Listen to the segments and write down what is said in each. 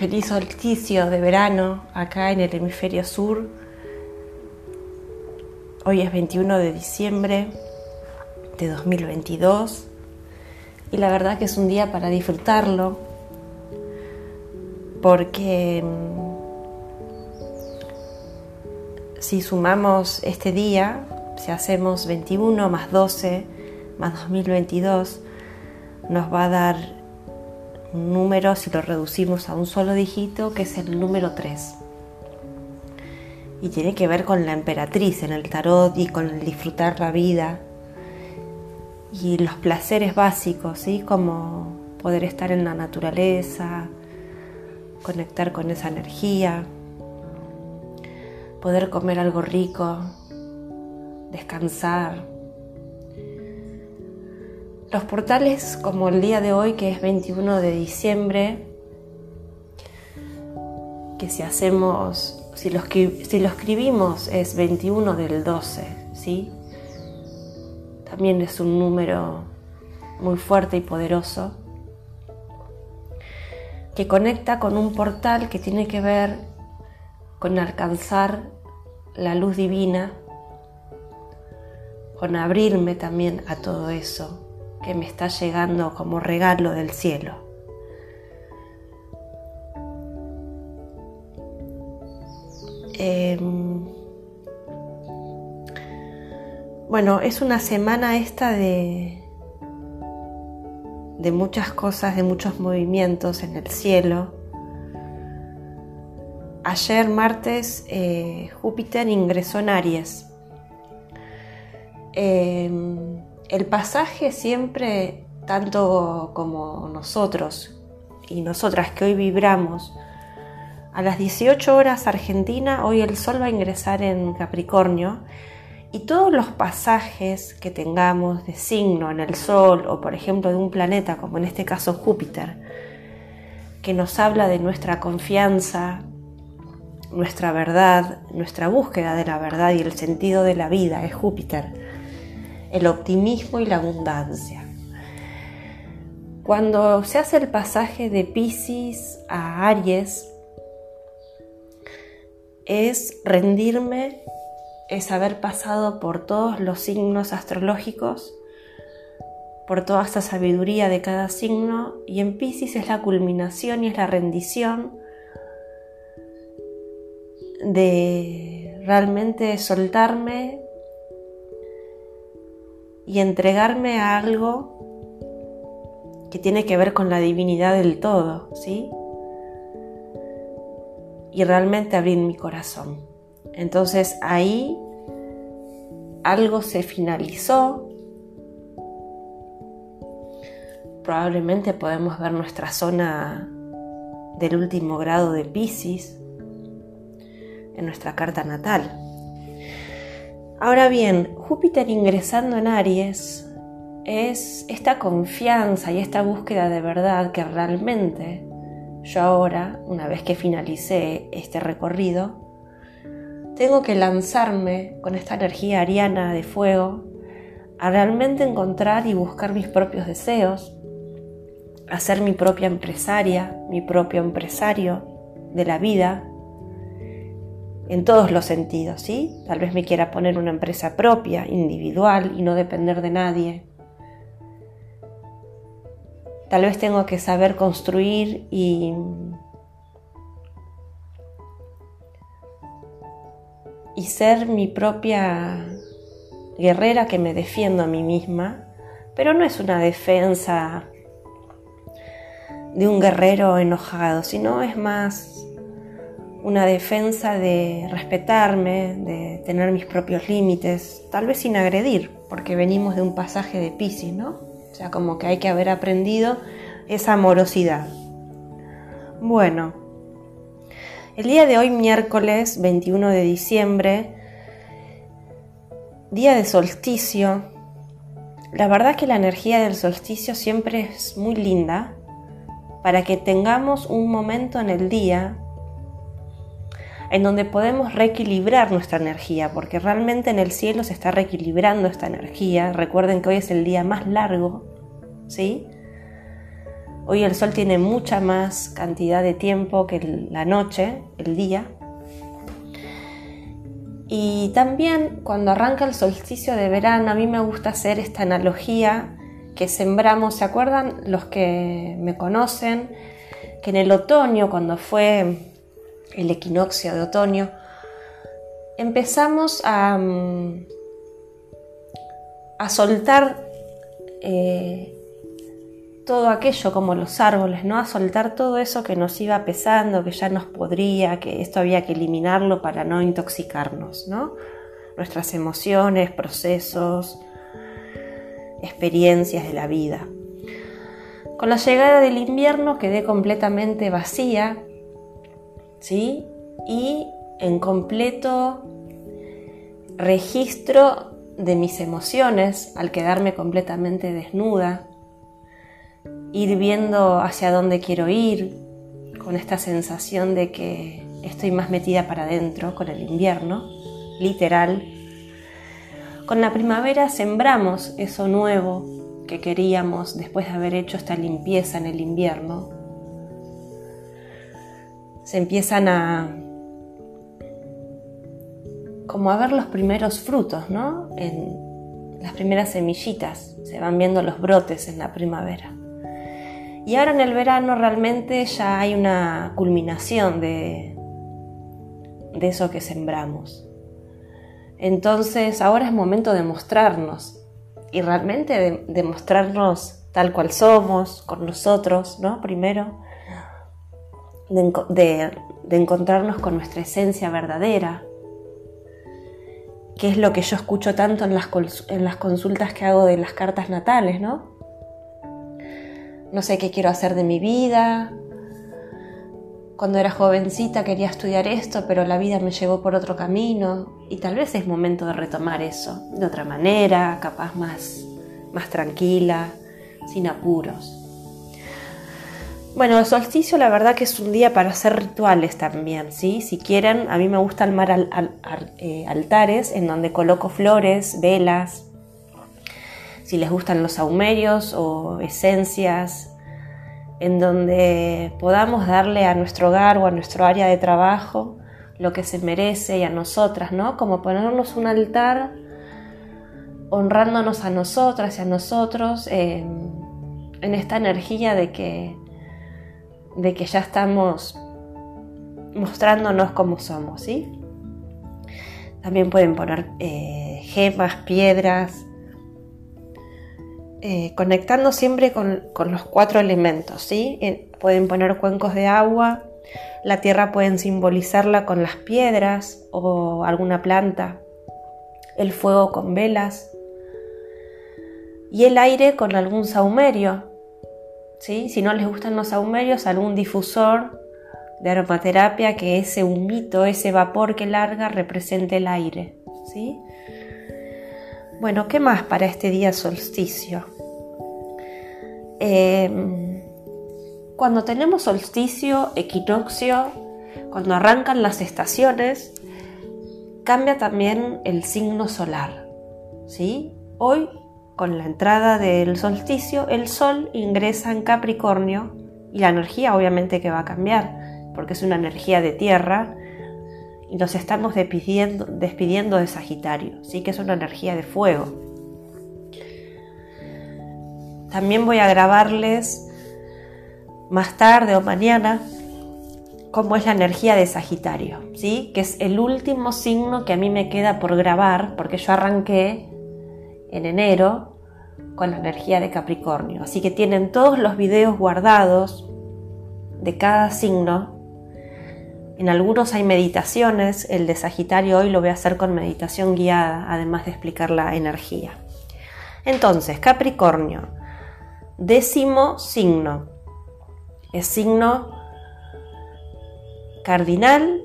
Feliz solsticio de verano acá en el hemisferio sur. Hoy es 21 de diciembre de 2022 y la verdad que es un día para disfrutarlo porque mm, si sumamos este día, si hacemos 21 más 12 más 2022, nos va a dar un número, si lo reducimos a un solo dígito, que es el número 3. Y tiene que ver con la emperatriz en el tarot y con el disfrutar la vida y los placeres básicos, ¿sí? como poder estar en la naturaleza, conectar con esa energía, poder comer algo rico, descansar, los portales como el día de hoy, que es 21 de diciembre, que si hacemos, si lo, si lo escribimos es 21 del 12, ¿sí? También es un número muy fuerte y poderoso que conecta con un portal que tiene que ver con alcanzar la luz divina, con abrirme también a todo eso, que me está llegando como regalo del cielo. Em, bueno, es una semana esta de, de muchas cosas, de muchos movimientos en el cielo. Ayer martes eh, Júpiter ingresó en Aries. Em, el pasaje siempre, tanto como nosotros y nosotras que hoy vibramos, a las 18 horas Argentina, hoy el Sol va a ingresar en Capricornio y todos los pasajes que tengamos de signo en el Sol o por ejemplo de un planeta como en este caso Júpiter, que nos habla de nuestra confianza, nuestra verdad, nuestra búsqueda de la verdad y el sentido de la vida, es Júpiter el optimismo y la abundancia. Cuando se hace el pasaje de Pisces a Aries, es rendirme, es haber pasado por todos los signos astrológicos, por toda esta sabiduría de cada signo, y en Pisces es la culminación y es la rendición de realmente soltarme y entregarme a algo que tiene que ver con la divinidad del todo, ¿sí? Y realmente abrir mi corazón. Entonces ahí algo se finalizó. Probablemente podemos ver nuestra zona del último grado de Pisces en nuestra carta natal. Ahora bien, Júpiter ingresando en Aries es esta confianza y esta búsqueda de verdad que realmente yo ahora, una vez que finalicé este recorrido, tengo que lanzarme con esta energía ariana de fuego a realmente encontrar y buscar mis propios deseos, a ser mi propia empresaria, mi propio empresario de la vida, en todos los sentidos, ¿sí? Tal vez me quiera poner una empresa propia, individual y no depender de nadie. Tal vez tengo que saber construir y y ser mi propia guerrera que me defiendo a mí misma, pero no es una defensa de un guerrero enojado, sino es más una defensa de respetarme, de tener mis propios límites, tal vez sin agredir, porque venimos de un pasaje de Pisces, ¿no? O sea, como que hay que haber aprendido esa amorosidad. Bueno, el día de hoy, miércoles 21 de diciembre, día de solsticio, la verdad que la energía del solsticio siempre es muy linda para que tengamos un momento en el día en donde podemos reequilibrar nuestra energía, porque realmente en el cielo se está reequilibrando esta energía. Recuerden que hoy es el día más largo, ¿sí? Hoy el sol tiene mucha más cantidad de tiempo que la noche, el día. Y también cuando arranca el solsticio de verano, a mí me gusta hacer esta analogía que sembramos, ¿se acuerdan los que me conocen? Que en el otoño, cuando fue el equinoccio de otoño, empezamos a, mm, a soltar eh, todo aquello como los árboles, ¿no? A soltar todo eso que nos iba pesando, que ya nos podría, que esto había que eliminarlo para no intoxicarnos, ¿no? Nuestras emociones, procesos, experiencias de la vida. Con la llegada del invierno quedé completamente vacía, ¿sí? Y en completo registro de mis emociones al quedarme completamente desnuda, ir viendo hacia dónde quiero ir, con esta sensación de que estoy más metida para adentro con el invierno, literal. Con la primavera sembramos eso nuevo que queríamos después de haber hecho esta limpieza en el invierno. Se empiezan a como a ver los primeros frutos, ¿no? En las primeras semillitas, se van viendo los brotes en la primavera. Y ahora en el verano realmente ya hay una culminación de, de eso que sembramos. Entonces ahora es momento de mostrarnos y realmente de, mostrarnos tal cual somos, con nosotros, ¿no? Primero, de, de encontrarnos con nuestra esencia verdadera, que es lo que yo escucho tanto en las, en las consultas que hago de las cartas natales, ¿no? No sé qué quiero hacer de mi vida. Cuando era jovencita quería estudiar esto, pero la vida me llevó por otro camino y tal vez es momento de retomar eso de otra manera, capaz más, más tranquila, sin apuros. Bueno, el solsticio la verdad que es un día para hacer rituales también, ¿sí? Si quieren, a mí me gusta armar eh, altares en donde coloco flores, velas, si les gustan los saumerios o esencias, en donde podamos darle a nuestro hogar o a nuestro área de trabajo lo que se merece y a nosotras, ¿no? Como ponernos un altar honrándonos a nosotras y a nosotros en esta energía de que de que ya estamos mostrándonos como somos, ¿sí? También pueden poner eh, gemas, piedras, eh, conectando siempre con, los cuatro elementos, ¿sí? Pueden poner cuencos de agua, la tierra pueden simbolizarla con las piedras o alguna planta, el fuego con velas y el aire con algún saumerio, si no les gustan los saumerios, algún difusor de aromaterapia que ese humito, ese vapor que larga represente el aire. ¿sí? Bueno, ¿qué más para este día solsticio? Em, cuando tenemos solsticio, equinoccio, cuando arrancan las estaciones, cambia también el signo solar. ¿sí? Hoy con la entrada del solsticio, el Sol ingresa en Capricornio y la energía obviamente que va a cambiar, porque es una energía de tierra y nos estamos despidiendo, de Sagitario, sí que es una energía de fuego. También voy a grabarles más tarde o mañana cómo es la energía de Sagitario, ¿sí? que es el último signo que a mí me queda por grabar, porque yo arranqué en enero con la energía de Capricornio. Así que tienen todos los videos guardados de cada signo. En algunos hay meditaciones, el de Sagitario hoy lo voy a hacer con meditación guiada, además de explicar la energía. Entonces, Capricornio, décimo signo, es signo cardinal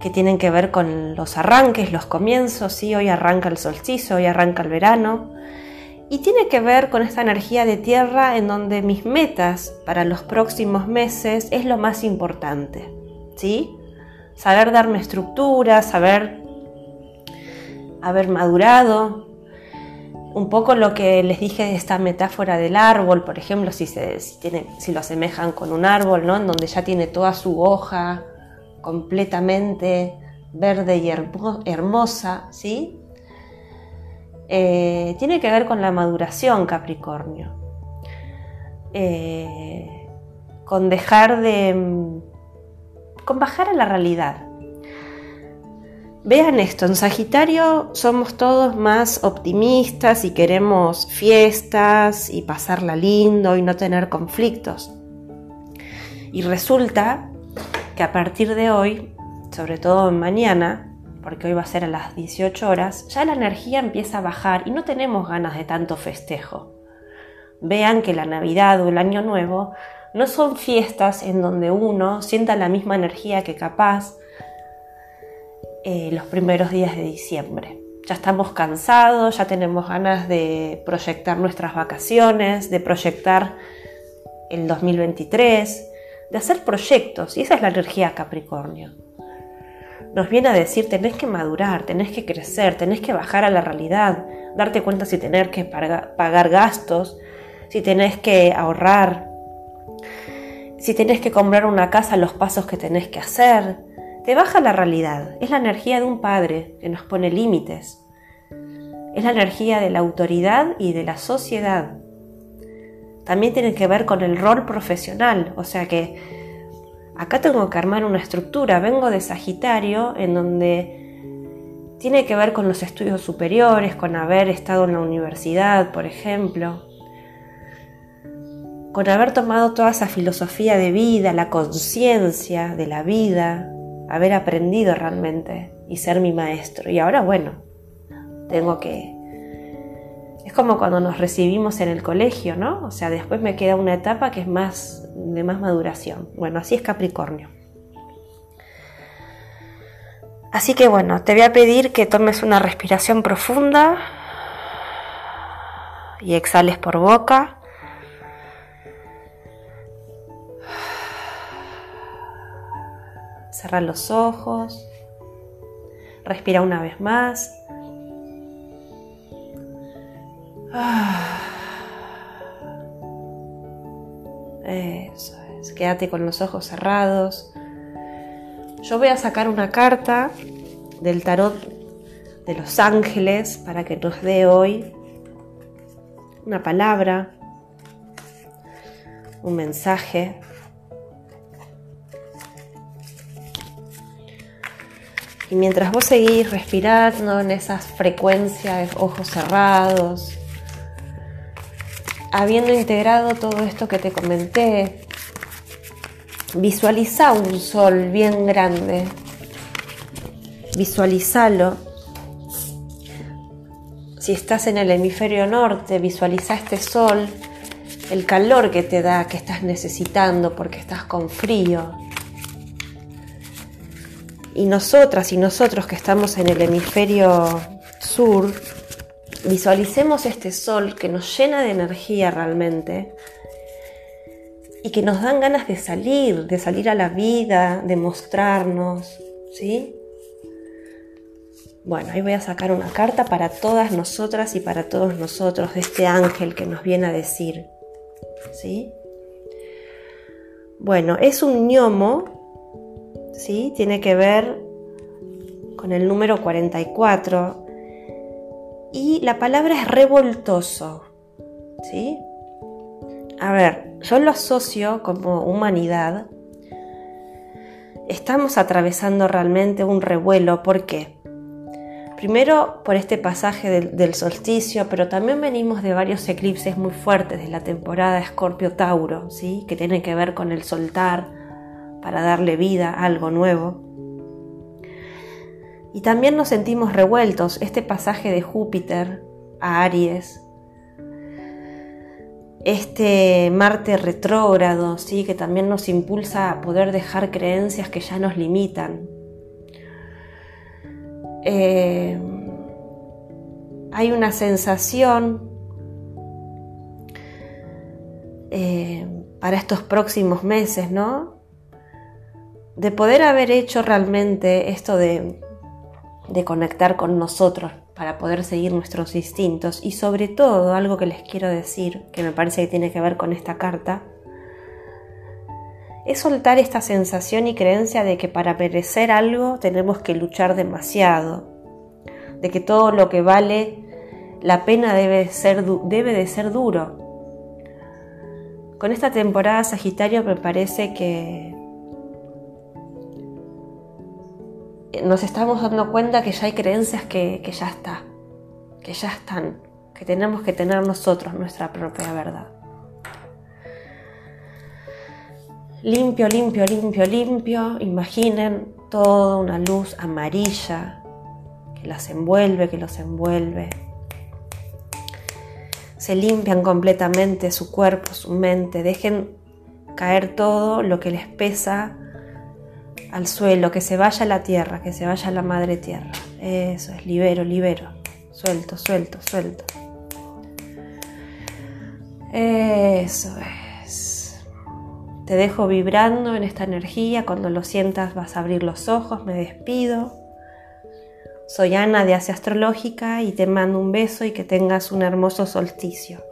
que tienen que ver con los arranques, los comienzos, ¿sí? hoy arranca el solsticio, hoy arranca el verano, y tiene que ver con esta energía de tierra en donde mis metas para los próximos meses es lo más importante, ¿sí? Saber darme estructura, saber haber madurado, un poco lo que les dije de esta metáfora del árbol, por ejemplo, si, se, si, lo asemejan con un árbol, ¿no? En donde ya tiene toda su hoja completamente verde y hermosa, ¿sí? Eh, tiene que ver con la maduración Capricornio. Eh, con dejar de... con bajar a la realidad. Vean esto, en Sagitario somos todos más optimistas y queremos fiestas y pasarla lindo y no tener conflictos. Y resulta que a partir de hoy, sobre todo mañana, porque hoy va a ser a las 18 horas, ya la energía empieza a bajar y no tenemos ganas de tanto festejo. Vean que la Navidad o el Año Nuevo no son fiestas en donde uno sienta la misma energía que capaz eh, los primeros días de diciembre. Ya estamos cansados, ya tenemos ganas de proyectar nuestras vacaciones, de proyectar el 2023, de hacer proyectos, y esa es la energía Capricornio. Nos viene a decir, tenés que madurar, tenés que crecer, tenés que bajar a la realidad, darte cuenta si tenés que pagar gastos, si tenés que ahorrar, si tenés que comprar una casa, los pasos que tenés que hacer, te baja la realidad. Es la energía de un padre que nos pone límites. Es la energía de la autoridad y de la sociedad. También tiene que ver con el rol profesional. O sea que acá tengo que armar una estructura. Vengo de Sagitario en donde tiene que ver con los estudios superiores, con haber estado en la universidad, por ejemplo con haber tomado toda esa filosofía de vida, la conciencia de la vida, haber aprendido realmente y ser mi maestro. Y ahora, bueno, tengo que... Como cuando nos recibimos en el colegio, ¿no? O sea, después me queda una etapa que es más de más maduración. Bueno, así es Capricornio. Así que bueno, te voy a pedir que tomes una respiración profunda y exhales por boca. Cerra los ojos. Respira una vez más. Eso es. Quédate con los ojos cerrados. Yo voy a sacar una carta del tarot de los ángeles para que nos dé hoy una palabra, un mensaje Y mientras vos seguís respirando en esas frecuencias, ojos cerrados, habiendo integrado todo esto que te comenté, visualiza un sol bien grande, visualizalo. Si estás en el hemisferio norte, visualiza este sol, el calor que te da, que estás necesitando porque estás con frío y nosotras y nosotros que estamos en el hemisferio sur, visualicemos este sol que nos llena de energía realmente y que nos dan ganas de salir, de salir a la vida, de mostrarnos, ¿sí? Bueno, ahí voy a sacar una carta para todas nosotras y para todos nosotros de este ángel que nos viene a decir, ¿sí? Bueno, es un gnomo ¿sí? Tiene que ver con el número 44 y la palabra es revoltoso, ¿sí? A ver, yo lo asocio como humanidad. Estamos atravesando realmente un revuelo, ¿por qué? Primero por este pasaje del, solsticio, pero también venimos de varios eclipses muy fuertes de la temporada Escorpio-Tauro, ¿sí? que tienen que ver con el soltar, para darle vida a algo nuevo. Y también nos sentimos revueltos, este pasaje de Júpiter a Aries, este Marte retrógrado, ¿sí? que también nos impulsa a poder dejar creencias que ya nos limitan. Eh, hay una sensación eh, para estos próximos meses, ¿no? de poder haber hecho realmente esto de, conectar con nosotros para poder seguir nuestros instintos y sobre todo algo que les quiero decir, que me parece que tiene que ver con esta carta, es soltar esta sensación y creencia de que para merecer algo tenemos que luchar demasiado, de que todo lo que vale la pena debe, ser, debe de ser duro. Con esta temporada Sagitario me parece que nos estamos dando cuenta que ya hay creencias que, que ya está, que ya están, que tenemos que tener nosotros nuestra propia verdad. Limpio, limpio, limpio, limpio. Imaginen toda una luz amarilla que las envuelve, que los envuelve. Se limpian completamente su cuerpo, su mente. Dejen caer todo lo que les pesa al suelo, que se vaya la tierra, que se vaya la madre tierra. Eso es, libero, libero. Suelto, suelto, suelto. Eso es. Te dejo vibrando en esta energía. Cuando lo sientas vas a abrir los ojos. Me despido. Soy Ana de Asia Astrológica y te mando un beso y que tengas un hermoso solsticio.